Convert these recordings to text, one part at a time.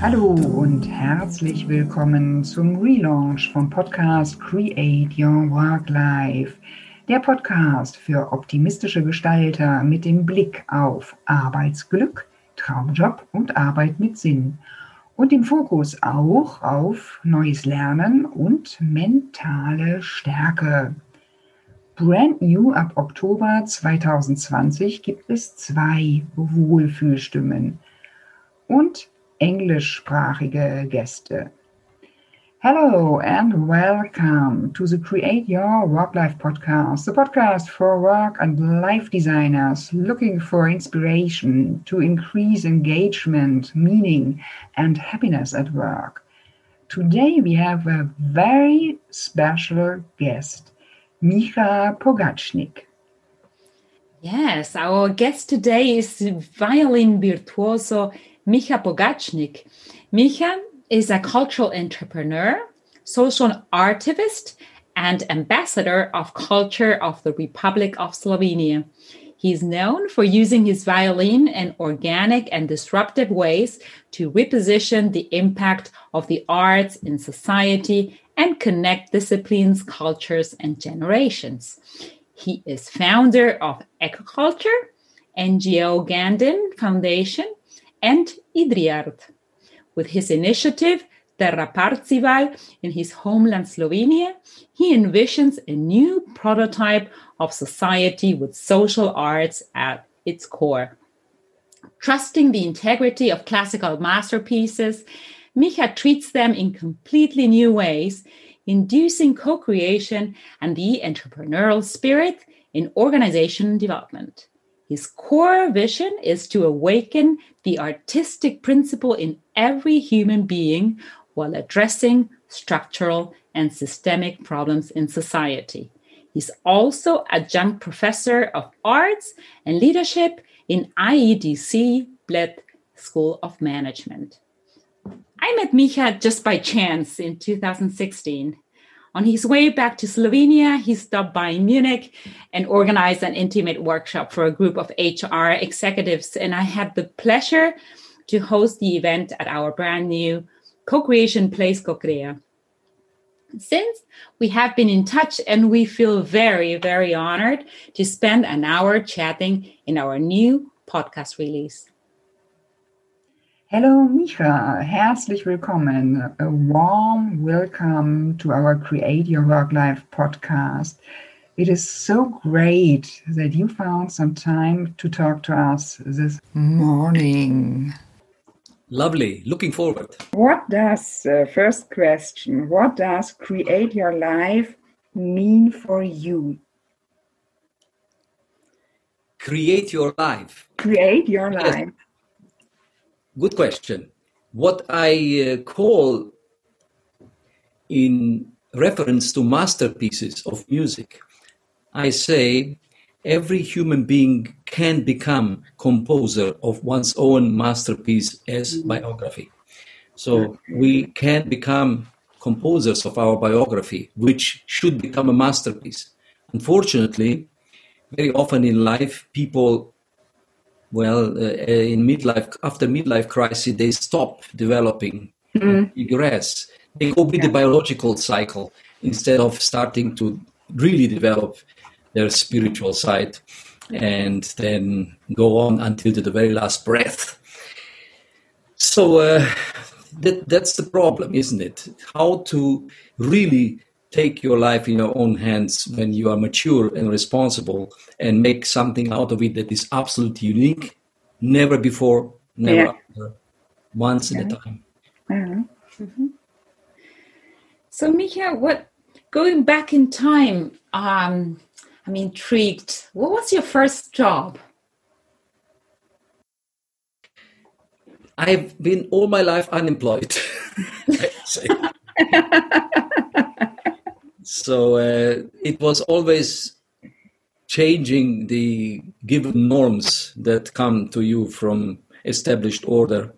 Hallo und herzlich willkommen zum Relaunch vom Podcast Create Your Work Life. Der Podcast für optimistische Gestalter mit dem Blick auf Arbeitsglück, Traumjob und Arbeit mit Sinn. Und im Fokus auch auf neues Lernen und mentale Stärke. Brand new ab Oktober 2020 gibt es zwei Wohlfühlstimmen und englischsprachige Gäste. Hello and welcome to the Create Your Work Life podcast, the podcast for work and life designers looking for inspiration to increase engagement, meaning, and happiness at work. Today we have a very special guest, Micha Pogacnik. Yes, our guest today is violin virtuoso Micha Pogacnik. Micha is a cultural entrepreneur, social artivist, and ambassador of culture of the Republic of Slovenia. He's known for using his violin in organic and disruptive ways to reposition the impact of the arts in society and connect disciplines, cultures, and generations. He is founder of Ecoculture, NGO Gandin Foundation, and Idriart. With his initiative, Terra Parzival, in his homeland Slovenia, he envisions a new prototype of society with social arts at its core. Trusting the integrity of classical masterpieces, Micha treats them in completely new ways, inducing co creation and the entrepreneurial spirit in organization development. His core vision is to awaken the artistic principle in every human being while addressing structural and systemic problems in society. He's also adjunct professor of arts and leadership in IEDC Bled School of Management. I met Micha just by chance in 2016. On his way back to Slovenia, he stopped by in Munich and organized an intimate workshop for a group of HR executives. And I had the pleasure to host the event at our brand new co creation place, CoCrea. Since we have been in touch and we feel very, very honored to spend an hour chatting in our new podcast release. Hello, Micha. Herzlich willkommen. A warm welcome to our Create Your Work Life podcast. It is so great that you found some time to talk to us this morning. Lovely. Looking forward. What does, uh, first question, what does Create Your Life mean for you? Create your life. Create your Yes. life. Good question. What I uh, call in reference to masterpieces of music, I say every human being can become composer of one's own masterpiece as biography. So we can become composers of our biography, which should become a masterpiece. Unfortunately, very often in life, people well, uh, in midlife, after midlife crisis, they stop developing, regress. They go with the biological cycle instead of starting to really develop their spiritual side and then go on until the very last breath. So uh, that, that's the problem, isn't it? How to really take your life in your own hands when you are mature and responsible and make something out of it that is absolutely unique, never before, never Yeah. after, once in a time. Mhm. So, Micha, what going back in time, um, I'm intrigued. What was your first job? I've been all my life unemployed. So uh, it was always changing the given norms that come to you from established order.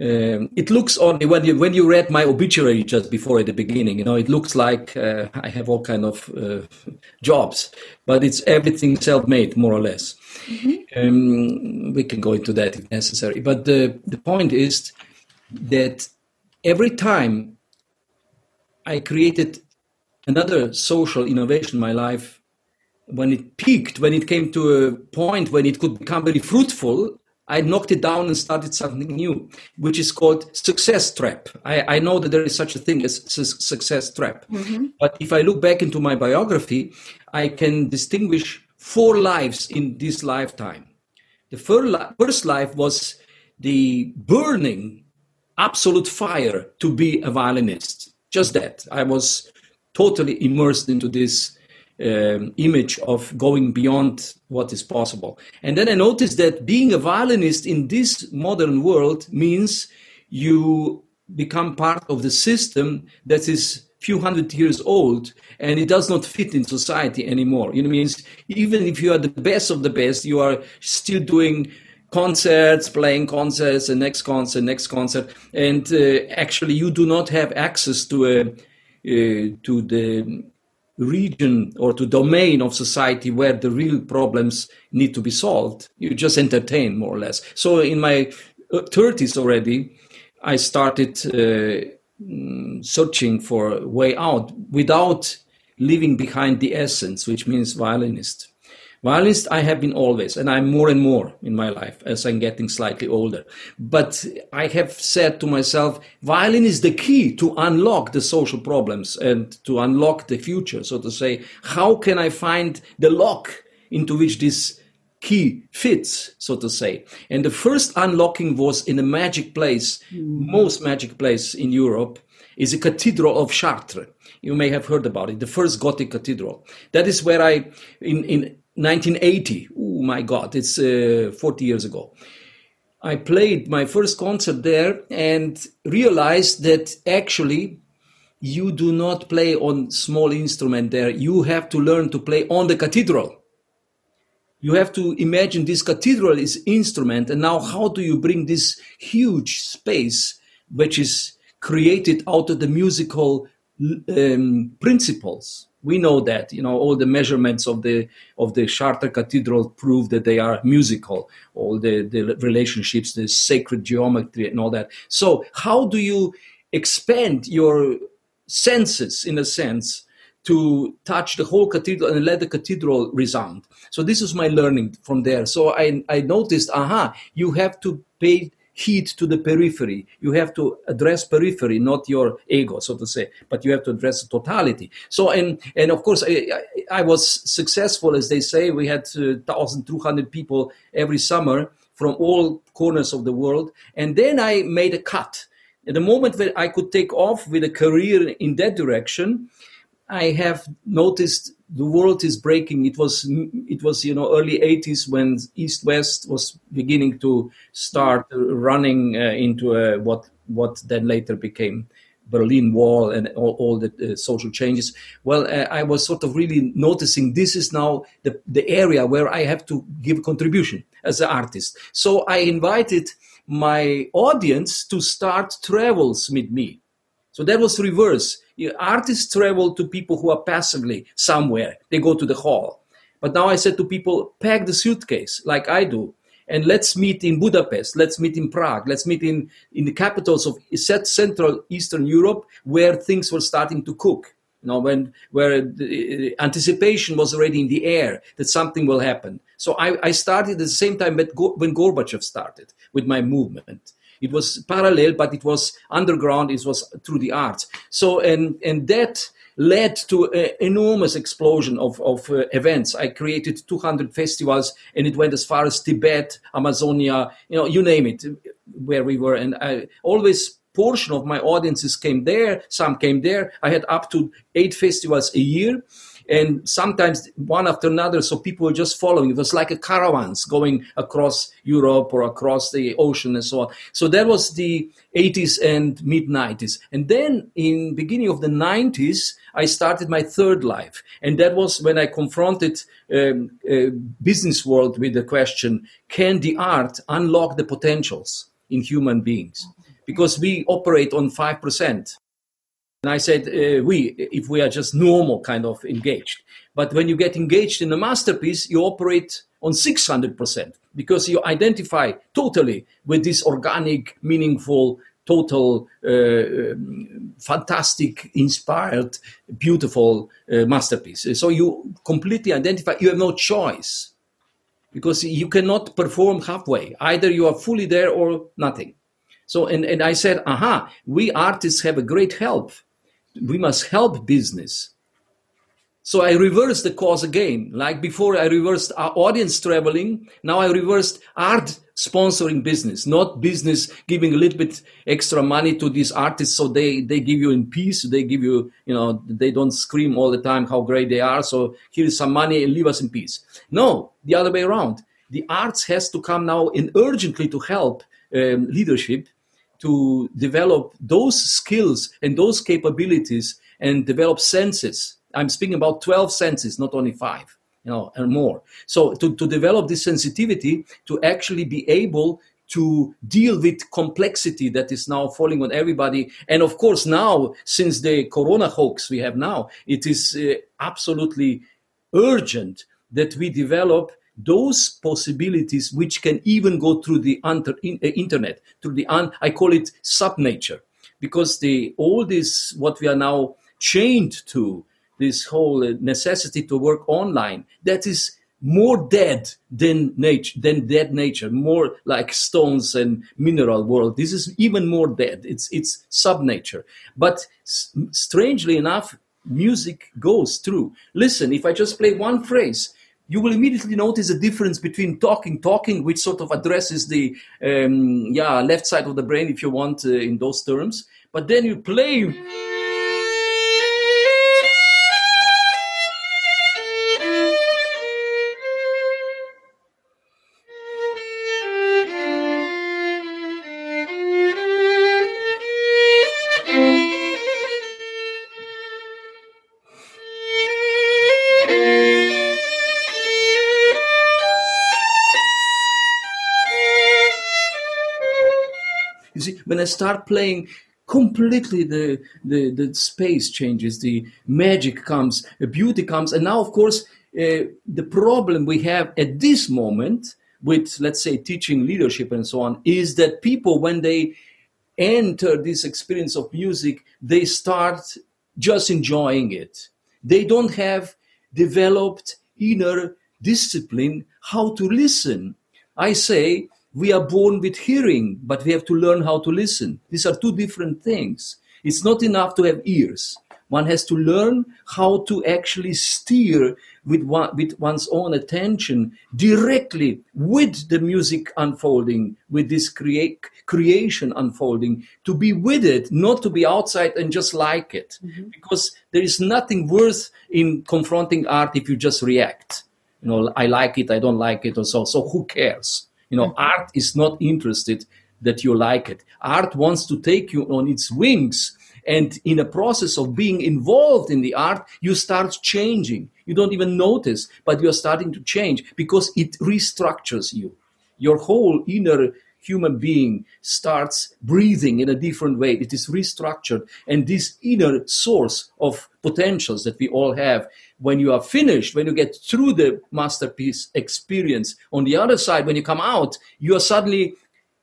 Um, it looks only when you when you read my obituary just before at the beginning, you know, it looks like uh, I have all kind of uh, jobs, but it's everything self-made, more or less. Um, we can go into that if necessary. But the the point is, that every time I created another social innovation in my life, when it peaked, when it came to a point when it could become very fruitful, I knocked it down and started something new, which is called success trap. I, I know that there is such a thing as su- success trap. Mm-hmm. But if I look back into my biography, I can distinguish four lives in this lifetime. The first life was the burning absolute fire to be a violinist. Just that. I was totally immersed into this um, image of going beyond what is possible. And then I noticed that being a violinist in this modern world means you become part of the system that is few hundred years old and it does not fit in society anymore. You know, means even if you are the best of the best, you are still doing concerts, playing concerts, and next concert, next concert, and uh, actually you do not have access to a to the region or to domain of society where the real problems need to be solved. You just entertain more or less. So in my 30s uh, already, I started uh, mm, searching for a way out without leaving behind the essence, which means violinist. Violinist, I have been always, and I'm more and more in my life as I'm getting slightly older. But I have said to myself, violin is the key to unlock the social problems and to unlock the future. So to say, how can I find the lock into which this key fits, so to say. And the first unlocking was in a magic place, mm. most magic place in Europe, is the cathedral of Chartres. You may have heard about it, the first Gothic cathedral. That is where I, in, in 1980. Oh my God, it's uh, 40 years ago. I played my first concert there and realized that actually you do not play on small instrument there. You have to learn to play on the cathedral. You have to imagine this cathedral is instrument, and now how do you bring this huge space, which is created out of the musical um, principles? we know that you know all the measurements of the of the Chartres Cathedral prove that they are musical. All the the relationships, the sacred geometry, and all that. So how do you expand your senses in a sense? to touch the whole cathedral and let the cathedral resound. So this is my learning from there. So I, I noticed, aha, you have to pay heed to the periphery. You have to address periphery, not your ego, so to say, but you have to address the totality. So, and, and of course, I, I was successful, as they say. We had uh, 1,200 people every summer from all corners of the world. And then I made a cut. At the moment that I could take off with a career in that direction, I have noticed the world is breaking. It was it was you know early 80s when East West was beginning to start running uh, into a, what what then later became Berlin Wall and all, all the uh, social changes. Well, uh, I was sort of really noticing this is now the the area where I have to give contribution as an artist. So I invited my audience to start travels with me. So that was reverse artists travel to people who are passively somewhere. They go to the hall. But now I said to people, pack the suitcase like I do, and let's meet in Budapest, let's meet in Prague, let's meet in, in the capitals of Central Eastern Europe where things were starting to cook. You know, when where the uh, anticipation was already in the air that something will happen. So I, I started at the same time when Gorbachev started with my movement. It was parallel, but it was underground. It was through the arts. So and and that led to an enormous explosion of, of uh, events. I created 200 festivals and it went as far as Tibet, Amazonia, you know, you name it, where we were. And I always portion of my audiences came there. Some came there. I had up to eight festivals a year and sometimes one after another. So people were just following. It was like a caravans going across Europe or across the ocean and so on. So that was the 80s and mid 90s. And then in beginning of the 90s, I started my third life, and that was when I confronted um, uh, business world with the question: Can the art unlock the potentials in human beings? Because we operate on five percent and I said, uh, we, if we are just normal kind of engaged. But when you get engaged in a masterpiece, you operate on 600% because you identify totally with this organic, meaningful total, uh, um, fantastic, inspired, beautiful uh, masterpiece. So you completely identify. You have no choice because you cannot perform halfway. Either you are fully there or nothing. So, and, and I said, aha, we artists have a great help. We must help business. So I reversed the cause again. Like before, I reversed our audience traveling. Now I reversed art sponsoring business, not business giving a little bit extra money to these artists so they, they give you in peace. They give you, you know, they don't scream all the time how great they are. So here is some money and leave us in peace. No, the other way around. The arts has to come now in urgently to help um, leadership to develop those skills and those capabilities and develop senses. I'm speaking about 12 senses, not only five you know, and more. So to, to develop this sensitivity to actually be able to deal with complexity that is now falling on everybody. And of course, now, since the corona hoax we have now, it is uh, absolutely urgent that we develop those possibilities which can even go through the inter- in, uh, internet, through the, un- I call it subnature, because the all this, what we are now chained to, this whole uh, necessity to work online that is more dead than nature than dead nature more like stones and mineral world. This is even more dead. It's it's sub nature but s- strangely enough music goes through. Listen if i just play one phrase you will immediately notice a difference between talking talking which sort of addresses the um, yeah left side of the brain if you want uh, in those terms. But then you play start playing, completely the, the, the space changes, the magic comes, the beauty comes. And now, of course, uh, the problem we have at this moment with, let's say, teaching leadership and so on, is that people, when they enter this experience of music, they start just enjoying it. They don't have developed inner discipline how to listen. I say we are born with hearing, but we have to learn how to listen. These are two different things. It's not enough to have ears. One has to learn how to actually steer with, one, with one's own attention directly with the music unfolding, with this create, creation unfolding, to be with it, not to be outside and just like it. Mm-hmm. Because there is nothing worth in confronting art if you just react. You know, I like it, I don't like it, or so. So who cares? You know, mm-hmm. art is not interested that you like it. Art wants to take you on its wings. And in a process of being involved in the art, you start changing. You don't even notice, but you're starting to change because it restructures you. Your whole inner human being starts breathing in a different way. It is restructured. And this inner source of potentials that we all have, when you are finished, when you get through the masterpiece experience, on the other side, when you come out, you are suddenly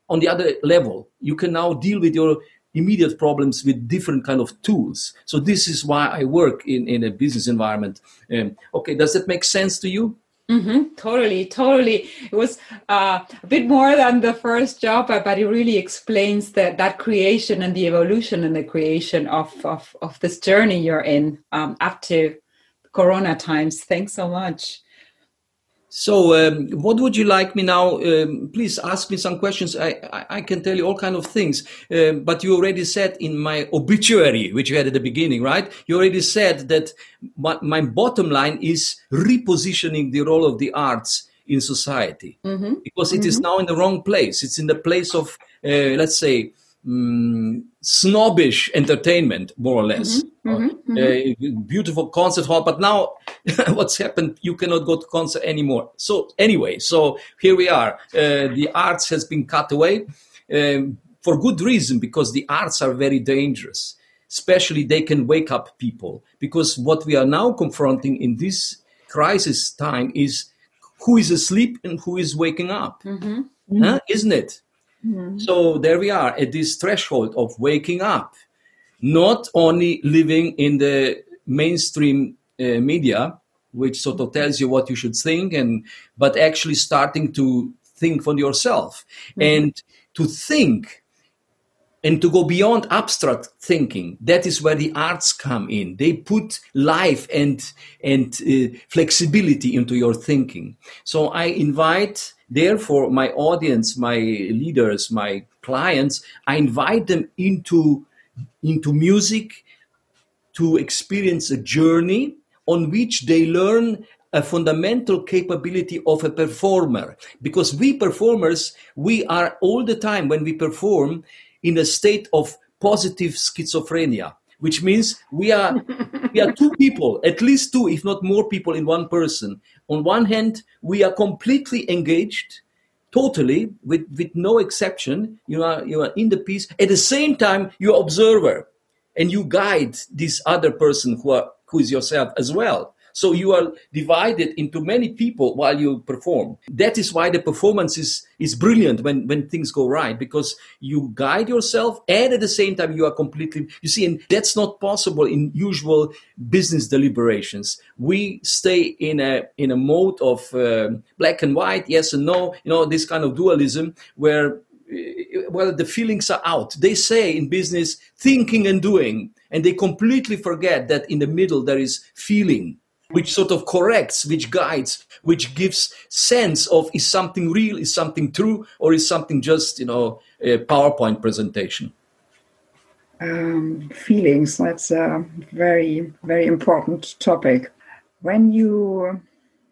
on the other level. You can now deal with your immediate problems with different kind of tools. So this is why I work in, in a business environment. Um, okay, does that make sense to you? Mm-hmm, totally, totally. It was uh, a bit more than the first job, but it really explains that that creation and the evolution and the creation of of, of this journey you're in um, up to Corona times. Thanks so much. So, um, what would you like me now? Um, please ask me some questions. I, I, I, can tell you all kind of things. Um, but you already said in my obituary, which you had at the beginning, right? You already said that my, my bottom line is repositioning the role of the arts in society mm-hmm. because it mm-hmm. is now in the wrong place. It's in the place of, uh, let's say, um, snobbish entertainment, more or less. Mm-hmm, mm-hmm, mm-hmm. beautiful concert hall, but now what's happened? You cannot go to concert anymore. So anyway, so here we are. Uh, the arts has been cut away um, for good reason because the arts are very dangerous. Especially, they can wake up people because what we are now confronting in this crisis time is who is asleep and who is waking up, mm-hmm. huh? isn't it? Mm. So there we are at this threshold of waking up, not only living in the mainstream uh, media, which sort of tells you what you should think, and but actually starting to think for yourself mm-hmm. and to think and to go beyond abstract thinking that is where the arts come in they put life and and uh, flexibility into your thinking so i invite therefore my audience my leaders my clients i invite them into into music to experience a journey on which they learn a fundamental capability of a performer. Because we performers we are all the time when we perform in a state of positive schizophrenia which means we are we are two people at least two if not more people in one person. On one hand we are completely engaged totally with with no exception. You are you are in the piece at the same time you're observer and you guide this other person who are who is yourself as well so you are divided into many people while you perform. That is why the performance is, is brilliant when, when things go right, because you guide yourself and at the same time you are completely, you see, and that's not possible in usual business deliberations. We stay in a, in a mode of uh, black and white, yes and no, you know, this kind of dualism where well the feelings are out they say in business thinking and doing and they completely forget that in the middle there is feeling which sort of corrects, which guides, which gives sense of is something real, is something true, or is something just you know a PowerPoint presentation. Um, feelings. That's a very very important topic. When you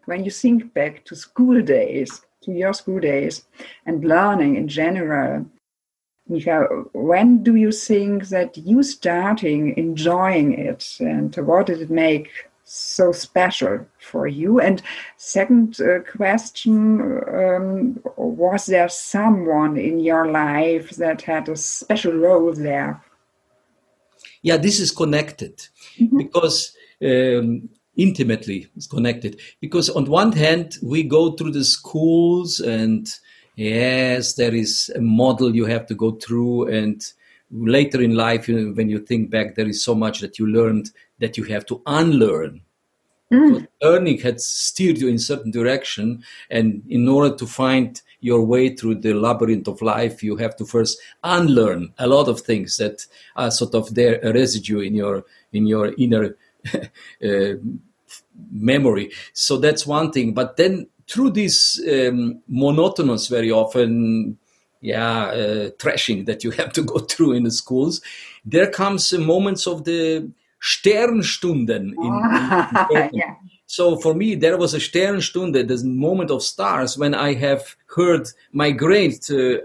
when you think back to school days, to your school days, and learning in general, Micha, when do you think that you starting enjoying it, and what did it make so special for you? And second uh, question, um, was there someone in your life that had a special role there? Yeah, this is connected mm-hmm. because um, intimately it's connected because on one hand we go through the schools and yes there is a model you have to go through and later in life you when you think back there is so much that you learned that you have to unlearn. Mm. Learning had steered you in certain direction, and in order to find your way through the labyrinth of life, you have to first unlearn a lot of things that are sort of there a residue in your in your inner uh, memory. So that's one thing. But then through this um, monotonous, very often, yeah, uh, trashing that you have to go through in the schools, there comes moments of the Sternstunden. In, in yeah. So for me, there was a Sternstunde, the moment of stars, when I have heard my great uh,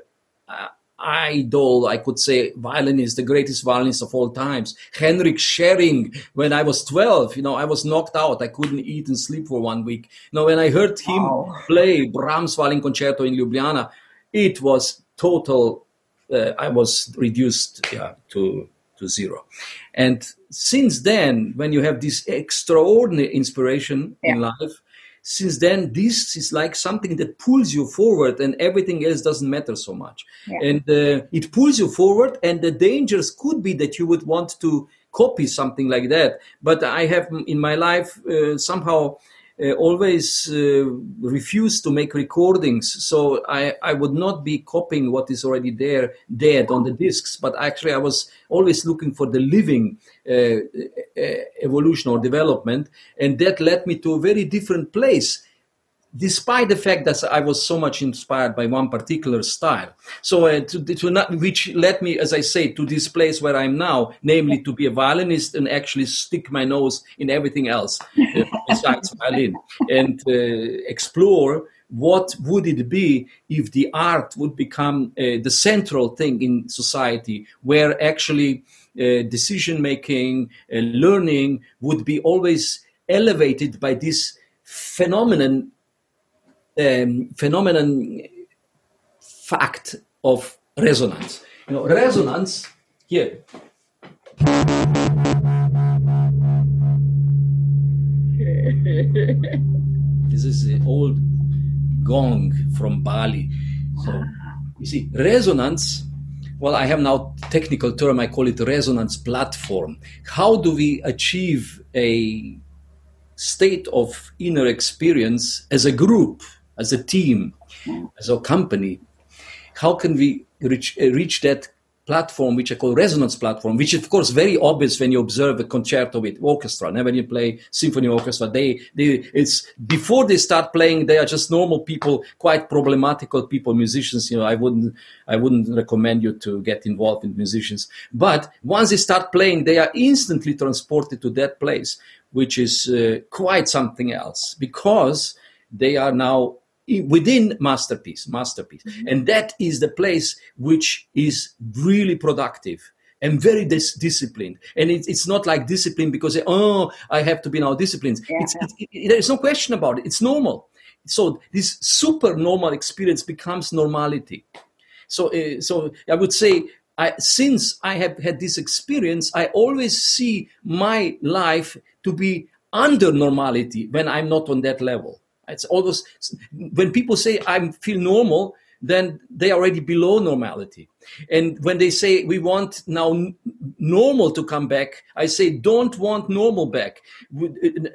idol, I could say, violinist, the greatest violinist of all times, Henryk Szeryng. When I was 12, you know, I was knocked out. I couldn't eat and sleep for one week. You know, when I heard him wow. play Brahms Violin Concerto in Ljubljana, it was total. Uh, I was reduced yeah, to to zero. And since then, when you have this extraordinary inspiration yeah. in life, since then this is like something that pulls you forward and everything else doesn't matter so much yeah. and uh, it pulls you forward and the dangers could be that you would want to copy something like that but i have in my life uh, somehow uh, always uh, refused to make recordings. So I, I would not be copying what is already there, dead on the discs, but actually I was always looking for the living uh, uh evolution or development. And that led me to a very different place despite the fact that I was so much inspired by one particular style. So, uh, to, to not, which led me, as I say, to this place where I'm now, namely to be a violinist and actually stick my nose in everything else uh, besides violin and uh, explore what would it be if the art would become uh, the central thing in society where actually uh, decision making and learning would be always elevated by this phenomenon um, phenomenon fact of resonance. You know, resonance here. this is the old gong from Bali. So You see, resonance. Well, I have now technical term. I call it resonance platform. How do we achieve a state of inner experience as a group, as a team, as a company? How can we reach, reach that platform which I call resonance platform, which is of course very obvious when you observe a concerto with orchestra. And when you play symphony orchestra, they, they it's before they start playing, they are just normal people, quite problematical people, musicians. You know, I wouldn't I wouldn't recommend you to get involved in musicians. But once they start playing, they are instantly transported to that place, which is uh, quite something else because they are now within masterpiece masterpiece. Mm-hmm. and that is the place which is really productive and very dis- disciplined. And it, it's not like discipline because oh i have to be now disciplined. Yeah. it's, it, it, there's no question about it. It's normal. So this super normal experience becomes normality. So uh, so i would say I, since i have had this experience i always see my life to be under normality when i'm not on that level it's always when people say I feel normal, then they are already below normality. And when they say we want now normal to come back, I say don't want normal back.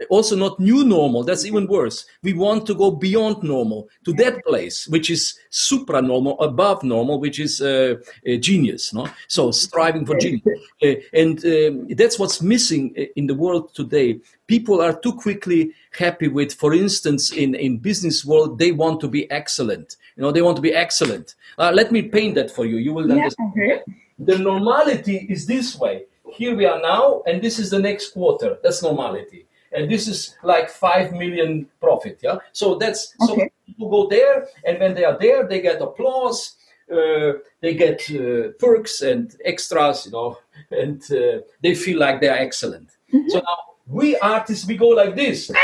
Also not new normal. That's even worse. We want to go beyond normal to that place, which is supranormal, above normal, which is uh, genius. No, so striving for genius, uh, and um, that's what's missing in the world today. People are too quickly happy with, for instance, in in business world, they want to be excellent. You know, they want to be excellent. Uh, let me paint that for you. You will yeah, understand. Okay. The normality is this way. Here we are now, and this is the next quarter. That's normality. And this is like five million profit. Yeah. So that's okay. so people go there, and when they are there, they get applause. Uh, they get uh, perks and extras, you know, and uh, they feel like they are excellent. Mm-hmm. So now we artists, we go like this.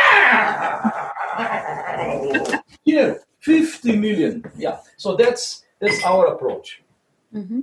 Here, 50 million. Yeah. So that's that's our approach. Mm-hmm.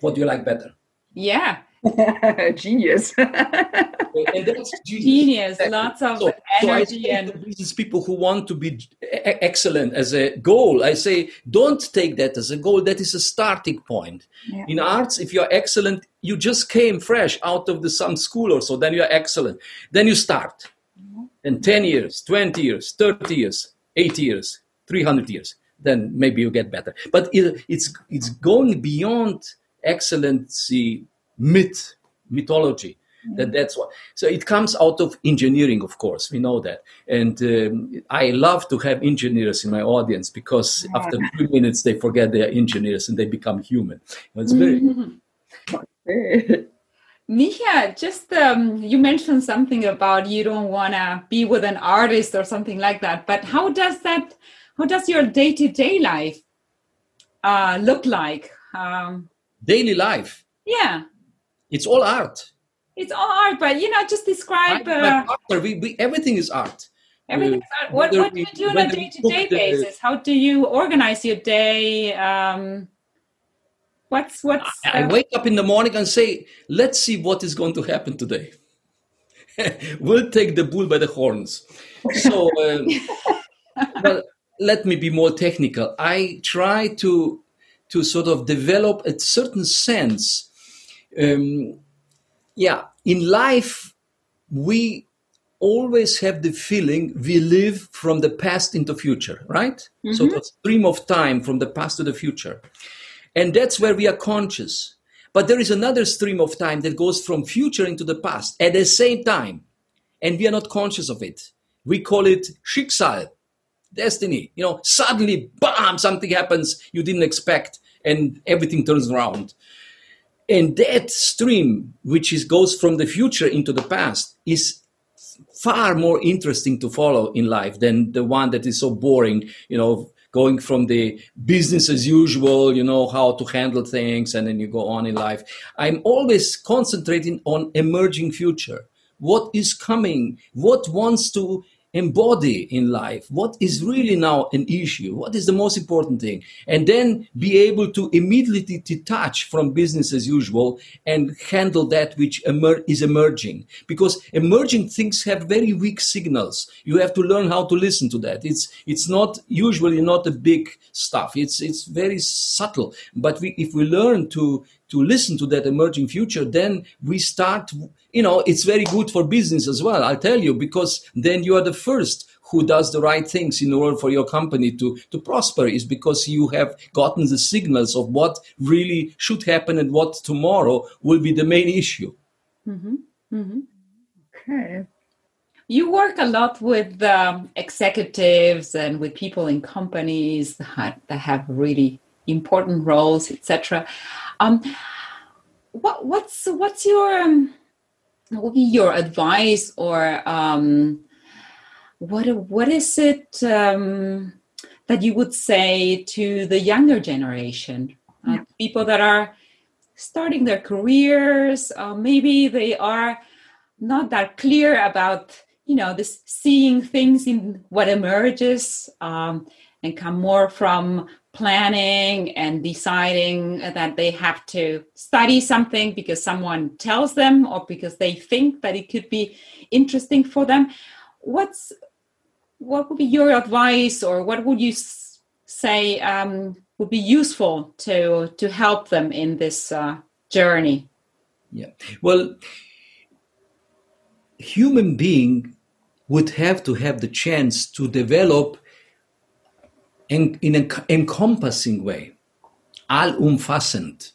What do you like better? Yeah. genius. genius. genius. Lots of so, energy so and these people who want to be excellent as a goal. I say, don't take that as a goal. That is a starting point. Yeah. In arts, if you're excellent, you just came fresh out of the some school or so. Then you're excellent. Then you start. Mm-hmm. And 10 years, 20 years, 30 years, 80 years, 300 years then maybe you get better but it, it's it's going beyond excellency myth mythology mm-hmm. that that's what so it comes out of engineering of course we know that and um, i love to have engineers in my audience because yeah. after three minutes they forget they're engineers and they become human it's very mm-hmm. Just um, you mentioned something about you don't want to be with an artist or something like that. But how does that how does your day-to-day life uh, look like um, daily life yeah it's all art. It's all art but you know just describe uh, we, we, everything is art. Everything is art. What, what do you do on a day-to-day basis? How do you organize your day? Um, what's what's I, I wake up in the morning and say let's see what is going to happen today. We'll take the bull by the horns. So um, well let me be more technical. I try to to sort of develop a certain sense. Um, yeah, in life, we always have the feeling we live from the past into future, right? Mm-hmm. So the stream of time from the past to the future. And that's where we are conscious. But there is another stream of time that goes from future into the past at the same time. And we are not conscious of it. We call it Schicksal destiny. You know, suddenly, bam, something happens you didn't expect, and everything turns around. And that stream, which is goes from the future into the past, is far more interesting to follow in life than the one that is so boring. You know, going from the business as usual, you know, how to handle things, and then you go on in life. I'm always concentrating on emerging future. What is coming? What wants to embody in life what is really now an issue what is the most important thing and then be able to immediately detach from business as usual and handle that which emer- is emerging. Because emerging things have very weak signals. You have to learn how to listen to that. It's it's not usually not a big stuff. It's it's very subtle. But we, if we learn to to listen to that emerging future, then we start, you know, it's very good for business as well, I'll tell you, because then you are the first who does the right things in order for your company to, to prosper is because you have gotten the signals of what really should happen and what tomorrow will be the main issue. Mm-hmm. Mm-hmm. Okay. You work a lot with um, executives and with people in companies that, that have really important roles, etc. Um, what what's what's your um, what would be your advice or um, what what is it um, that you would say to the younger generation, uh, people that are starting their careers, uh, maybe they are not that clear about you know this seeing things in what emerges um, and come more from planning and deciding that they have to study something because someone tells them or because they think that it could be interesting for them. What's what would be your advice or what would you say um, would be useful to to help them in this uh, journey? Yeah. Well human being would have to have the chance to develop in, in an encompassing way, allumfassend.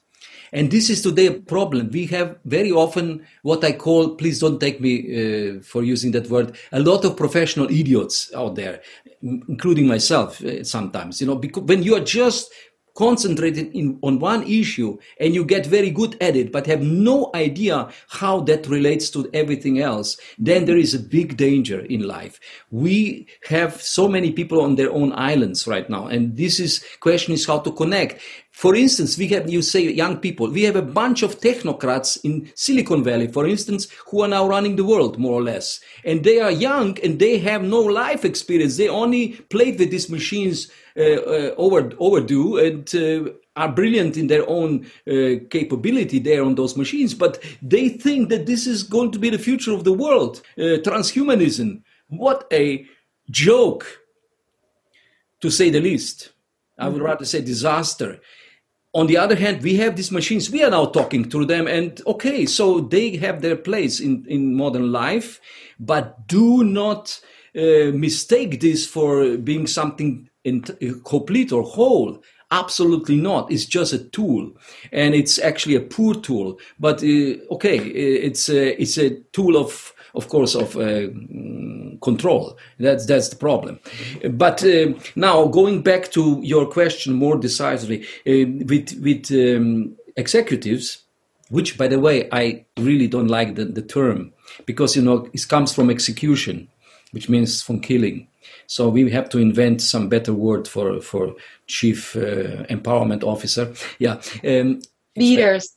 And this is today a problem. We have very often what I call, please don't take me uh, for using that word, a lot of professional idiots out there, including myself uh, sometimes. You know, because when you are just concentrated in, on one issue and you get very good at it, but have no idea how that relates to everything else, then there is a big danger in life. We have so many people on their own islands right now. And this is question is how to connect. For instance, we have, you say young people, we have a bunch of technocrats in Silicon Valley, for instance, who are now running the world, more or less. And they are young and they have no life experience. They only played with these machines over, overdue and uh, are brilliant in their own uh, capability there on those machines, but they think that this is going to be the future of the world. Uh, transhumanism. What a joke, to say the least. I would mm-hmm. rather say disaster on the other hand, we have these machines. We are now talking to them, and okay, so they have their place in, in modern life, but do not uh, mistake this for being something in, uh, complete or whole. Absolutely not. It's just a tool, and it's actually a poor tool. But uh, okay, it's a, it's a tool of of course, of uh, control. That's that's the problem. But uh, now going back to your question more decisively, uh, with with um, executives, which by the way I really don't like the, the term because you know it comes from execution, which means from killing. So we have to invent some better word for for chief uh, empowerment officer. Yeah, um, leaders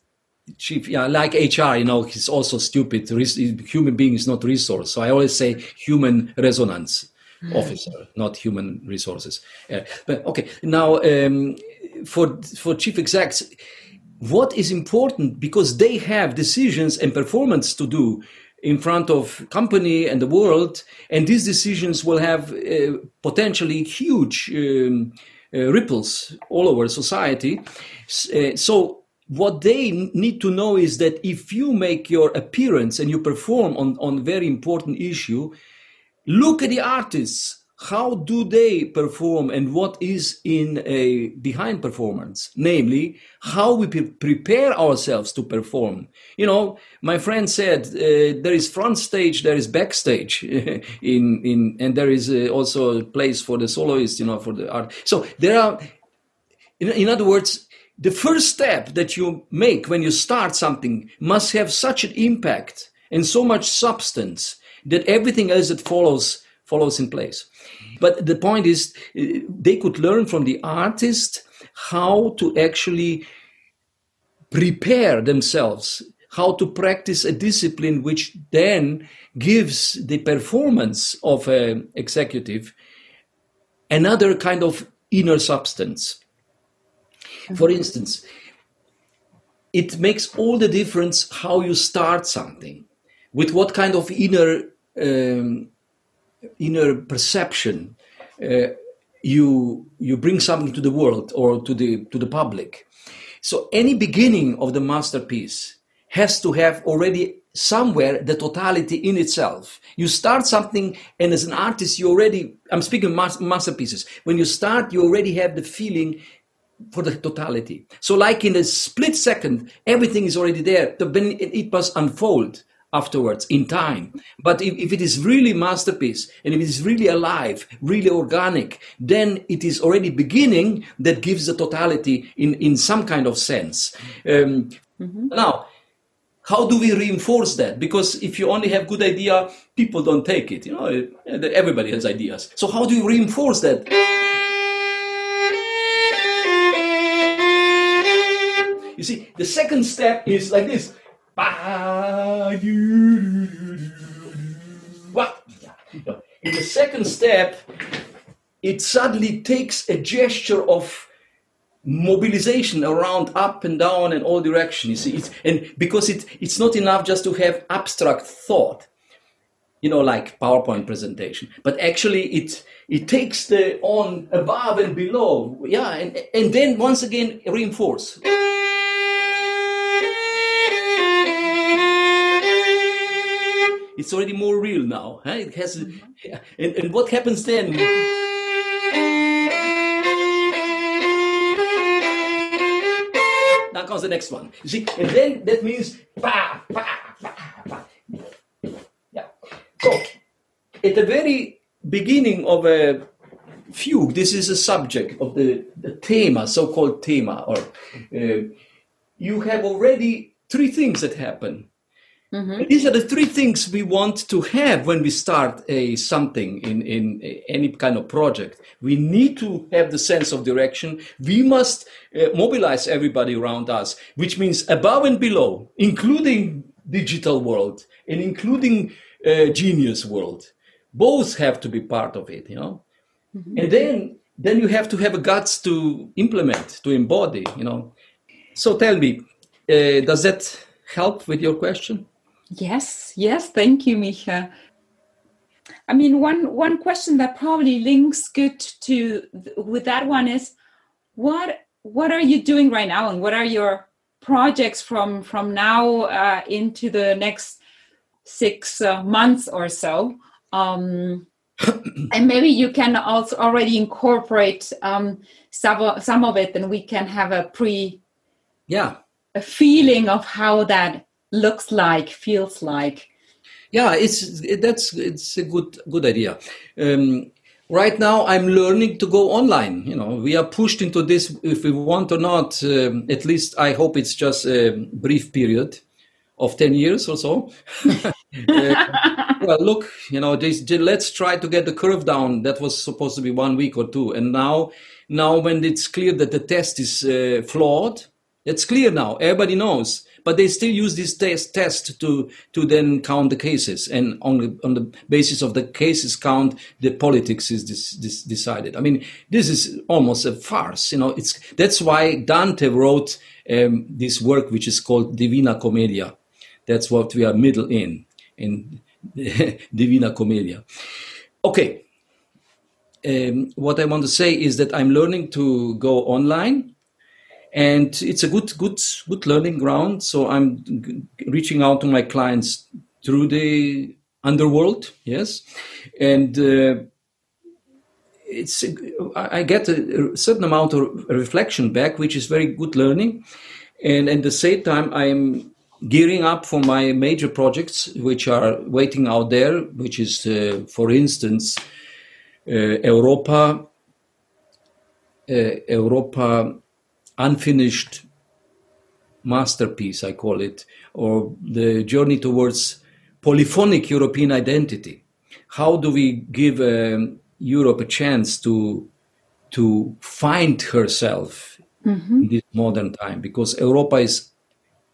chief yeah like hr you know he's also stupid human being is not resource so i always say human resonance mm. officer not human resources uh, but okay now um, for for chief execs what is important because they have decisions and performance to do in front of company and the world and these decisions will have uh, potentially huge um, uh, ripples all over society uh, so what they need to know is that if you make your appearance and you perform on, on very important issue, look at the artists. How do they perform and what is in a behind performance? Namely, how we pre- prepare ourselves to perform. You know, my friend said uh, there is front stage, there is backstage in, in, and there is uh, also a place for the soloist, you know, for the art. So there are, in, in other words, the first step that you make when you start something must have such an impact and so much substance that everything else that follows follows in place but the point is they could learn from the artist how to actually prepare themselves how to practice a discipline which then gives the performance of an executive another kind of inner substance. For instance, it makes all the difference how you start something, with what kind of inner um, inner perception uh, you you bring something to the world or to the to the public. So any beginning of the masterpiece has to have already somewhere the totality in itself. You start something, and as an artist, you already, I'm speaking masterpieces. When you start, you already have the feeling for the totality. So, like in a split second, everything is already there. Then it must unfold afterwards in time. But if, if, it is really masterpiece and if it is really alive, really organic, then it is already beginning that gives the totality in, in some kind of sense. Um, mm-hmm. Now, how do we reinforce that? Because if you only have good idea, people don't take it. You know, everybody has ideas. So how do you reinforce that? You see, the second step is like this. In the second step, it suddenly takes a gesture of mobilization around up and down and all direction you see it's, and because it, it's not enough just to have abstract thought you know like powerpoint presentation but actually it it takes the on above and below yeah and, and then once again reinforce it's already more real now huh? it has and, and what happens then now comes the next one. You see, and then that means pa, pa, pa, pa. Yeah. So at the very beginning of a fugue, this is a subject of the, the thema, so-called thema, or uh, you have already three things that happen. Mm-hmm. These are the three things we want to have when we start a something in, in any kind of project. We need to have the sense of direction. We must uh, mobilize everybody around us, which means above and below, including digital world and including uh, genius world. Both have to be part of it, you know. Mm-hmm. And then then you have to have a guts to implement, to embody, you know. So tell me, uh, does that help with your question? Yes, yes, thank you, Micha. I mean, one one question that probably links good to with that one is what what are you doing right now, and what are your projects from from now uh, into the next six uh, months or so? Um, and maybe you can also already incorporate um, some some of it, and we can have a pre yeah a feeling of how that looks like, feels like. Yeah, it's that's it's a good good idea. Um, right now, I'm learning to go online. You know, we are pushed into this if we want or not. Um, at least I hope it's just a brief period of 10 years or so. uh, well, look, you know, this, let's try to get the curve down. That was supposed to be one week or two. And now, now when it's clear that the test is uh, flawed, it's clear now. Everybody knows but they still use this test test to to then count the cases, and on the, on the basis of the cases count, the politics is this, this decided. I mean, this is almost a farce. You know, it's that's why Dante wrote um, this work, which is called Divina Commedia. That's what we are middle in in Divina Commedia. Okay. Um, what I want to say is that I'm learning to go online and it's a good good good learning ground. So i'm reaching out to my clients through the underworld yes. And uh, it's i get a, certain amount of reflection back which is very good learning. And at the same time i'm gearing up for my major projects which are waiting out there which is uh, for instance uh, europa uh, europa unfinished masterpiece, I call it, or the journey towards polyphonic European identity. How do we give um, Europe a chance to to find herself mm-hmm. in this modern time? Because Europa is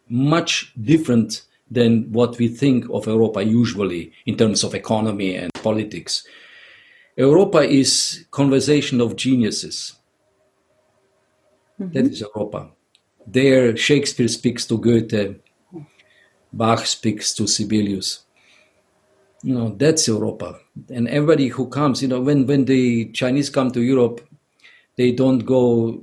much different than what we think of Europa usually in terms of economy and politics. Europa is conversation of geniuses. Mm-hmm. That is Europa. There, Shakespeare speaks to Goethe, Bach speaks to Sibelius. You know, that's Europa. And everybody who comes, you know, when, when the Chinese come to Europe, they don't go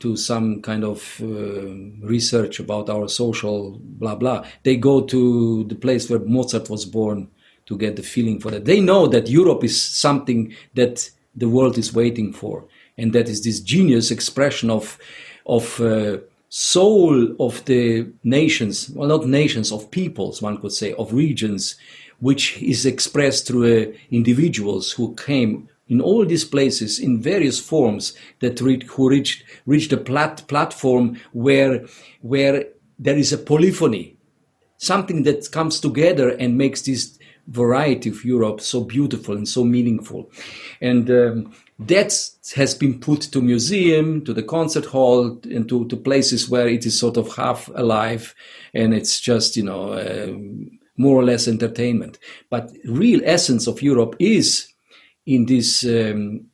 to some kind of uh, research about our social blah blah. They go to the place where Mozart was born to get the feeling for that. They know that Europe is something that the world is waiting for, and that is this genius expression of of uh, soul of the nations. Well, not nations of peoples, one could say, of regions, which is expressed through uh, individuals who came in all these places in various forms that reach, who reached reached a plat, platform where where there is a polyphony, something that comes together and makes this variety of Europe so beautiful and so meaningful, and. Um, that has been put to museum, to the concert hall, and to, to places where it is sort of half alive, and it's just you know uh, more or less entertainment. But real essence of Europe is in these um,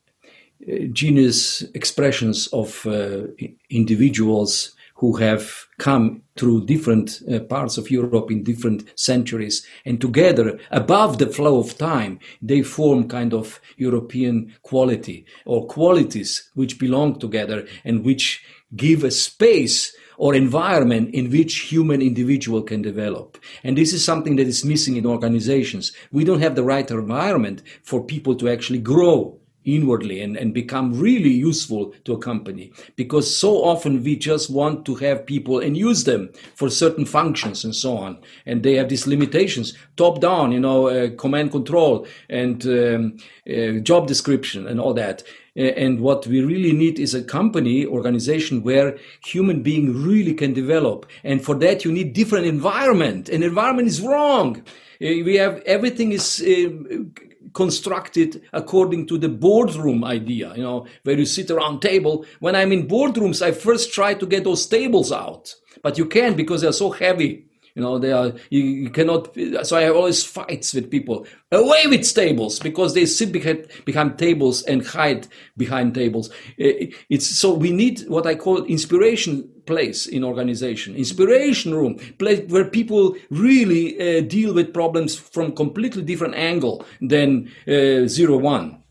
genius expressions of uh, individuals who have come through different uh, parts of Europe in different centuries, and together, above the flow of time, they form kind of European quality or qualities which belong together and which give a space or environment in which human individual can develop. And this is something that is missing in organizations. We don't have the right environment for people to actually grow inwardly and, and become really useful to a company because so often we just want to have people and use them for certain functions and so on and they have these limitations top down you know uh, command control and um, uh, job description and all that and what we really need is a company organization where human being really can develop. And for that, you need different environment. And environment is wrong. Uh, we have everything is uh, constructed according to the boardroom idea, you know, where you sit around table. When I'm in boardrooms, I first try to get those tables out, but you can't because they're so heavy. You know, they are, you, you, cannot, so I have always fights with people. Away with tables because they sit behind, behind tables and hide behind tables. It's so we need what I call inspiration place in organization, inspiration room, place where people really uh, deal with problems from completely different angle than uh, zero one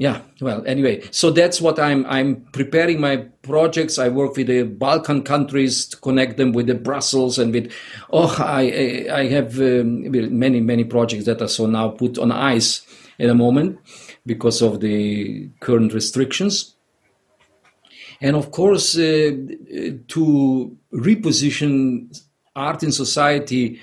yeah well anyway so that's what i'm i'm preparing my projects. I work with the balkan countries to connect them with the brussels and with oh i i have um, many many projects that are so now put on ice at the moment because of the current restrictions. And of course uh, to reposition art in society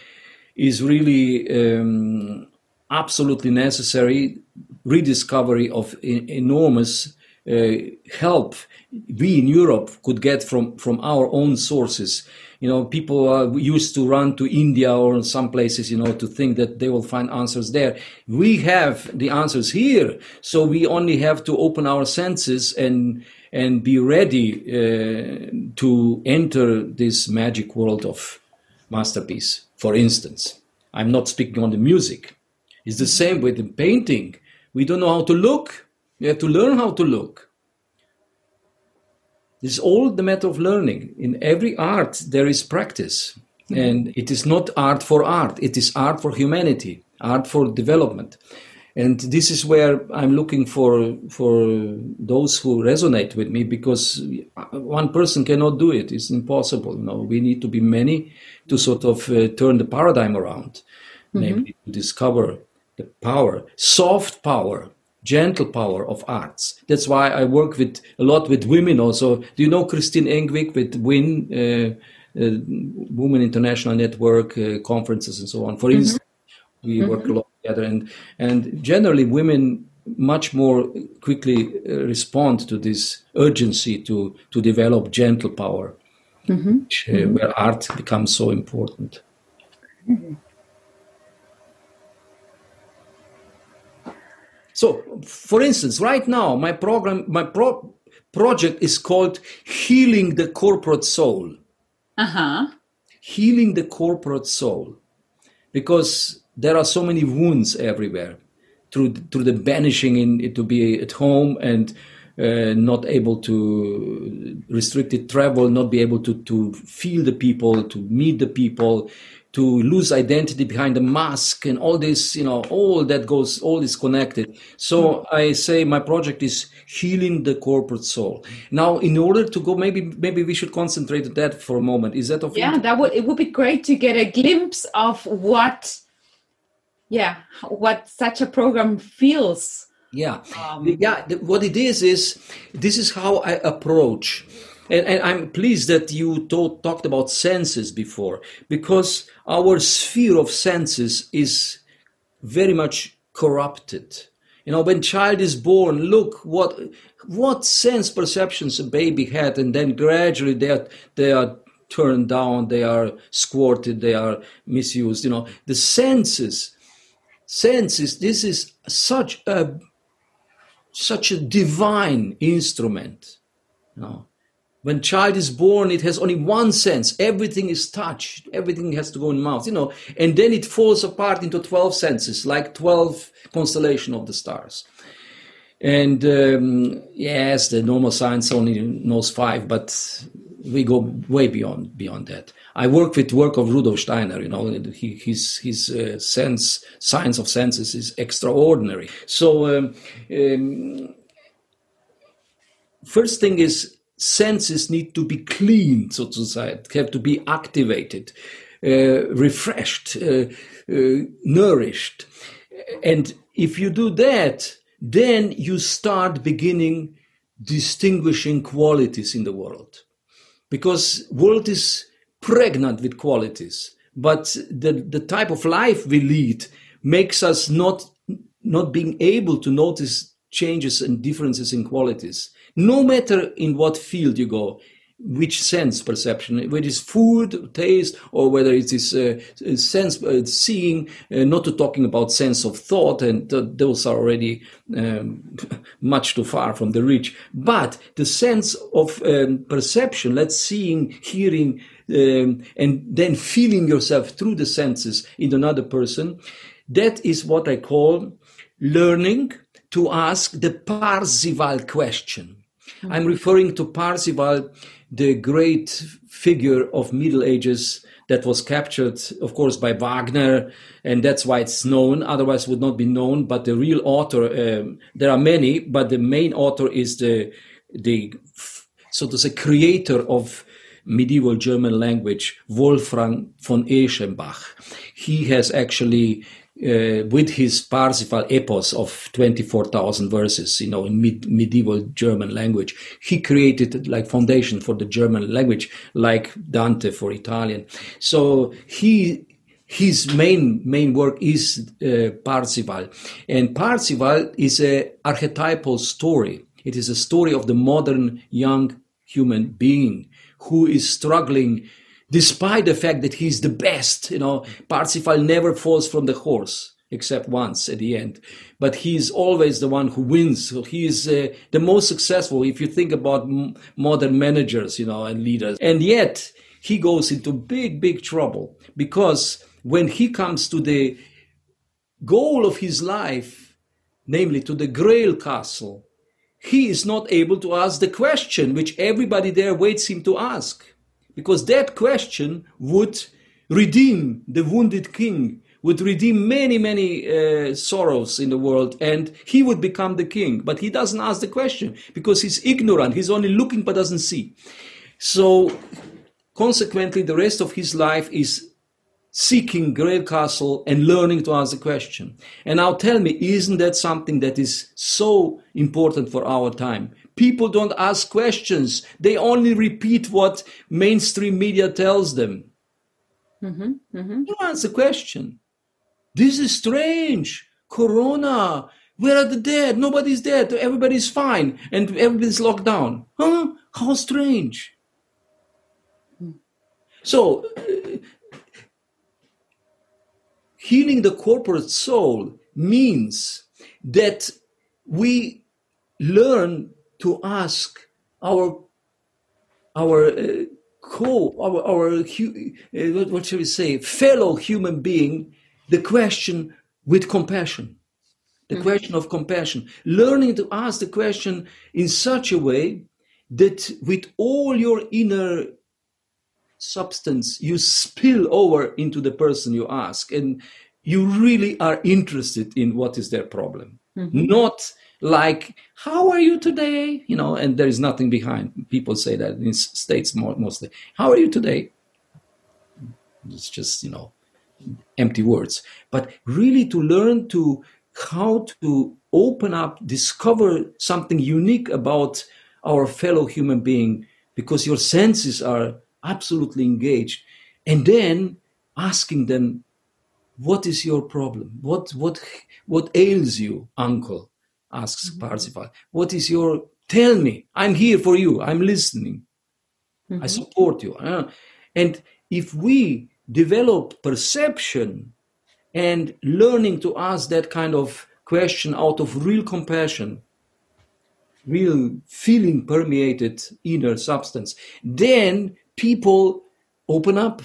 is really um, absolutely necessary rediscovery of enormous uh, help we in Europe could get from, from our own sources. You know, people uh, used to run to India or some places, you know, to think that they will find answers there. We have the answers here, so we only have to open our senses and and be ready uh, to enter this magic world of masterpiece. For instance, I'm not speaking on the music. It's the same with the painting. We don't know how to look. We have to learn how to look. It's all the matter of learning. In every art, there is practice. And it is not art for art, it is art for humanity, art for development. And this is where I'm looking for, for those who resonate with me because one person cannot do it. It's impossible. You know, we need to be many to sort of uh, turn the paradigm around, mm-hmm. namely to discover the power, soft power, gentle power of arts. That's why I work with a lot with women also. Do you know Christine Engvig with WIN, uh, uh, Women International Network uh, conferences and so on? For mm-hmm. instance, we mm-hmm. work a lot together, and and generally women much more quickly uh, respond to this urgency to to develop gentle power, mm-hmm. which, uh, mm-hmm. where art becomes so important. So, for instance, right now, my program, my pro- project is called Healing the Corporate Soul. Uh huh. Healing the corporate soul. Because there are so many wounds everywhere through, through the banishing in to be at home and uh, not able to restricted travel, not be able to, to feel the people, to meet the people, to lose identity behind the mask and all this, you know, all that goes, all is connected. So I say my project is healing the corporate soul. Now, in order to go, maybe, maybe we should concentrate on that for a moment. Is that okay Yeah, interest? that would it would be great to get a glimpse of what, yeah, what such a program feels. Yeah, Um, yeah. What it is is this is how I approach, and, and I'm pleased that you talked about senses before because our sphere of senses is very much corrupted. You know, when child is born, look what what sense perceptions a baby had, and then gradually they are they are turned down, they are squirted, they are misused. You know, the senses, senses. This is such a such a divine instrument. You know, when child is born, it has only one sense. Everything is touch. Everything has to go in mouth. You know, and then it falls apart into twelve senses, like twelve constellation of the stars. And um, yes, the normal science only knows five, but we go way beyond beyond that. I work with work of Rudolf Steiner. You know, his his uh, sense science of senses is extraordinary. So um, um, first thing is senses need to be cleaned, so to say, have to be activated, uh, refreshed, uh, uh, nourished, and if you do that, then you start beginning distinguishing qualities in the world. Because world is pregnant with qualities but the, the type of life we lead makes us not not being able to notice changes and differences in qualities no matter in what field you go which sense perception whether it's food taste or whether it is uh, sense uh, seeing uh, not talking about sense of thought and th- those are already um, much too far from the reach. But the sense of um, perception let's seeing hearing um, and then feeling yourself through the senses in another person that is what i call learning to ask the parzival question i'm referring to parzival the great figure of middle ages that was captured of course by wagner and that's why it's known otherwise would not be known but the real author um, there are many but the main author is the the so to say creator of medieval german language wolfram von eschenbach. He has actually uh, with his Parsifal epos of 24,000 verses, you know, in mid- medieval German language, he created like foundation for the German language, like Dante for Italian. So he, his main, main work is uh. And Parzival is a archetypal story. It is a story of the modern young human being who is struggling despite the fact that he's the best, you know, Parsifal never falls from the horse except once at the end. But he's always the one who wins. So he is uh, the most successful if you think about modern managers, you know, and leaders. And yet he goes into big, big trouble because when he comes to the goal of his life, namely to the Grail Castle, he is not able to ask the question which everybody there waits him to ask because that question would redeem the wounded king, would redeem many, many uh, sorrows in the world, and he would become the king. But he doesn't ask the question because he's ignorant. He's only looking but doesn't see. So, consequently, the rest of his life is seeking Grail Castle and learning to ask the question. And now tell me, isn't that something that is so important for our time? People don't ask questions. They only repeat what mainstream media tells them. Mm-hmm, mm-hmm. You answer the question. This is strange. Corona. Where are the dead? Nobody's dead. Everybody's fine. And everybody's locked down. Huh? How strange. So, uh, healing the corporate soul means that we learn to ask our our uh, co our, our uh, what, shall we say fellow human being the question with compassion the mm-hmm. question of compassion learning to ask the question in such a way that with all your inner substance you spill over into the person you ask and you really are interested in what is their problem mm-hmm. not like how are you today? You know and there is nothing behind. People say that in states mostly. How are you today? It's just you know empty words. But really to learn to how to open up discover something unique about our fellow human being because your senses are absolutely engaged and then asking them what is your problem? What what what ails you uncle asks mm-hmm. Parsifal. What is your, tell me, I'm here for you, I'm listening, mm-hmm. I support you. Uh, and if we develop perception and learning to ask that kind of question out of real compassion, real feeling permeated inner substance, then people open up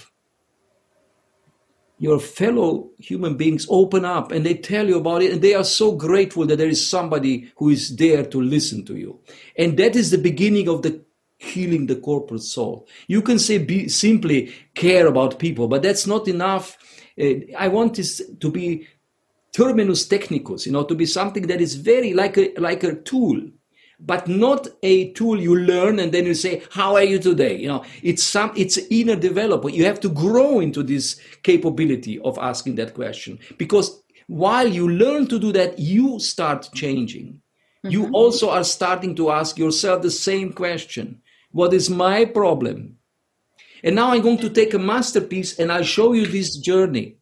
your fellow human beings open up and they tell you about it and they are so grateful that there is somebody who is there to listen to you. And that is the beginning of the healing the corporate soul. You can say be, simply care about people but that's not enough. Uh, i want this to be terminus technicus you know to be something that is very like a like a tool but not a tool you learn and then you say how are you today? You know it's some it's inner development you have to grow into this capability of asking that question. Because while you learn to do that you start changing. Mm-hmm. you also are starting to ask yourself the same question. What is my problem? And now i'm going to take a masterpiece and i'll show you this journey.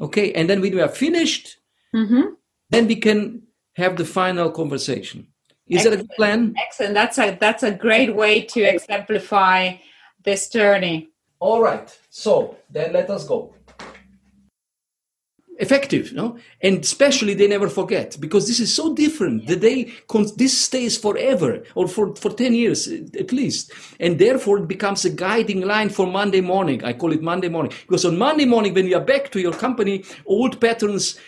Okay? And then when we are finished mm-hmm. then we can have the final conversation is Excellent. it a good plan? Excellent. That's a that's a great way to exemplify this journey. All right. So then let us go. Effective, no? And especially they never forget because this is so different. The day this stays forever or for, for 10 years at least. And therefore it becomes a guiding line for Monday morning. I call it Monday morning. Because on Monday morning, when you are back to your company, old patterns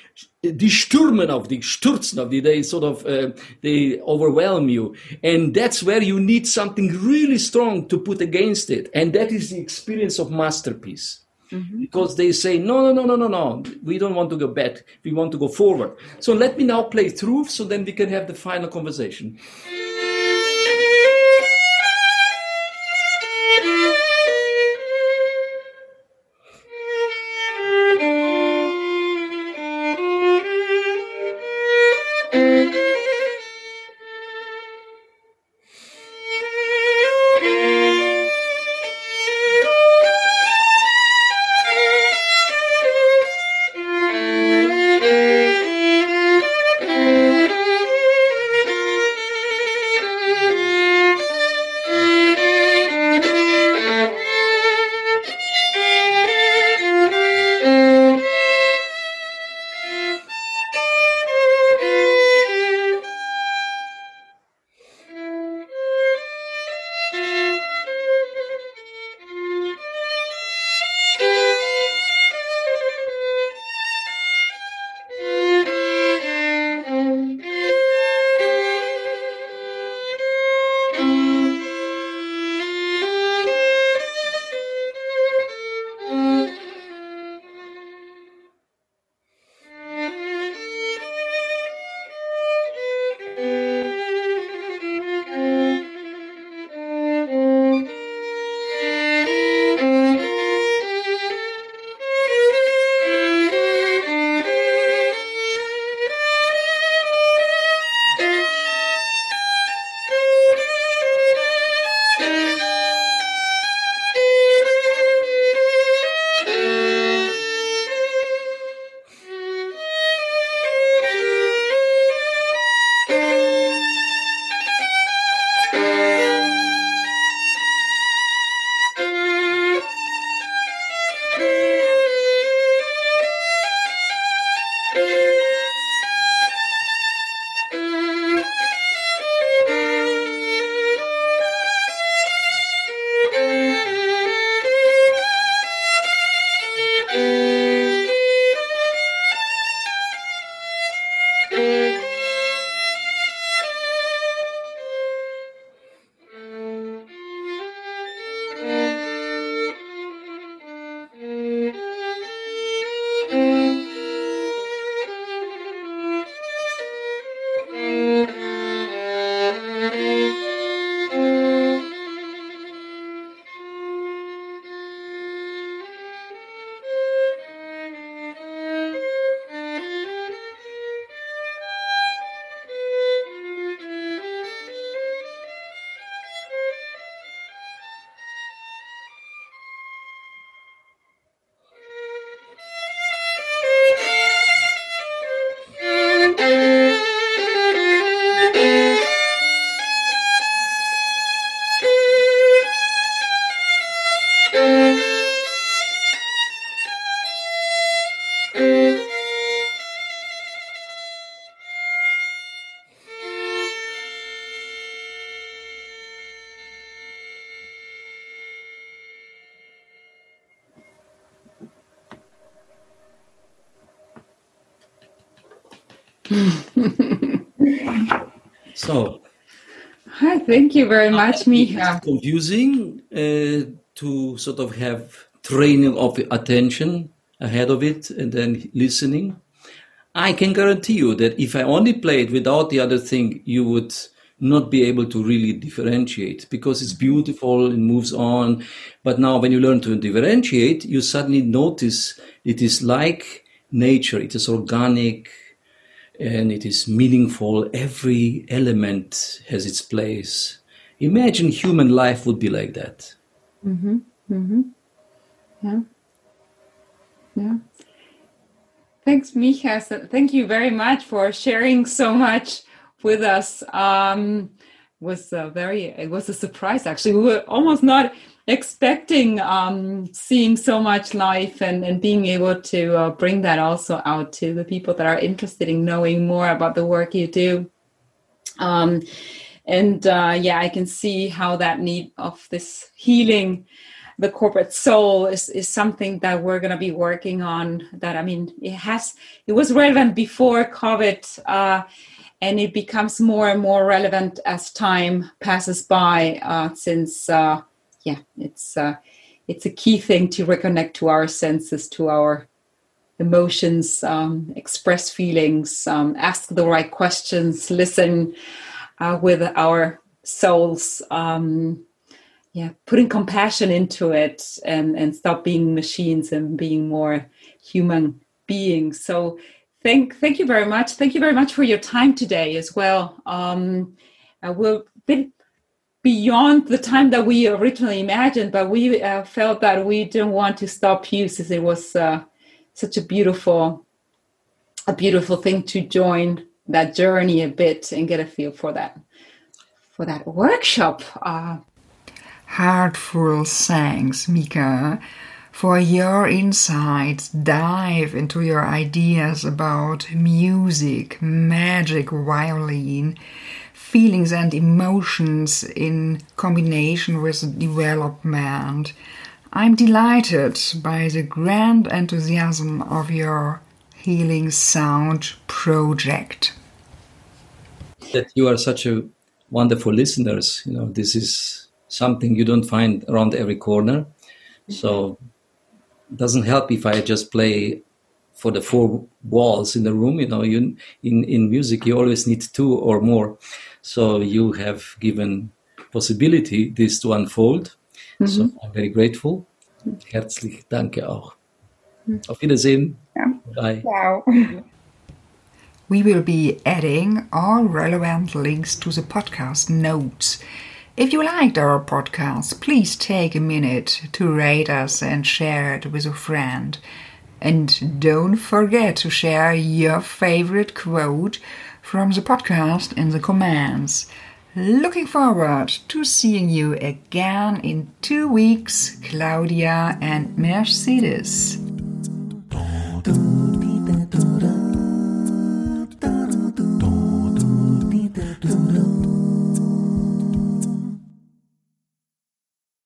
die stürmen auf dich, stürzen auf dich, they sort of, uh, they overwhelm you. And that's where you need something really strong to put against it. And that is the experience of masterpiece. Mm-hmm. Because they say, no, no, no, no, no, no, we don't want to go back. We want to go forward. So let me now play through so then we can have the final conversation. Thank you very much, Micha. Confusing uh, to sort of have training of attention ahead of it and then listening. I can guarantee you that if I only played without the other thing, you would not be able to really differentiate because it's beautiful and moves on. But now, when you learn to differentiate, you suddenly notice it is like nature, it is organic and it is meaningful. Every element has its place. Imagine human life would be like that. Mm-hmm. Mm-hmm. Yeah. Yeah. Thanks, Micha. Thank you very much for sharing so much with us. Um, was very it was a surprise actually. We were almost not expecting um, seeing so much life and, and being able to uh, bring that also out to the people that are interested in knowing more about the work you do. Um, and uh, yeah, I can see how that need of this healing the corporate soul is, is something that we're going to be working on that i mean it has it was relevant before covid uh, and it becomes more and more relevant as time passes by uh, since uh, yeah it's uh, it's a key thing to reconnect to our senses to our emotions um, express feelings um, ask the right questions listen uh, with our souls um, yeah putting compassion into it and and stop being machines and being more human beings. So thank thank you very much. Thank you very much for your time today as well. Um uh, we're beyond the time that we originally imagined but we uh, felt that we didn't want to stop you since it was uh, such a beautiful a beautiful thing to join that journey a bit and get a feel for that for that workshop uh, heartful thanks, Mika, for your insights. Dive into your ideas about music, magic, violin, feelings and emotions in combination with development. I'm delighted by the grand enthusiasm of your Healing Sound project. That you are such a wonderful listeners. You know, this is something you don't find around every corner. So doesn't help if I just play for the four walls in the room. You know, you in in music you always need two or more. So you have given possibility this to unfold. Mm-hmm. So I'm very grateful. Herzlich danke auch. Mm-hmm. Auf Wiedersehen. Yeah. Bye. Wow. We will be adding all relevant links to the podcast notes if you liked our podcast, please take a minute to rate us and share it with a friend. And don't forget to share your favorite quote from the podcast in the comments. Looking forward to seeing you again in two weeks, Claudia and Mercedes.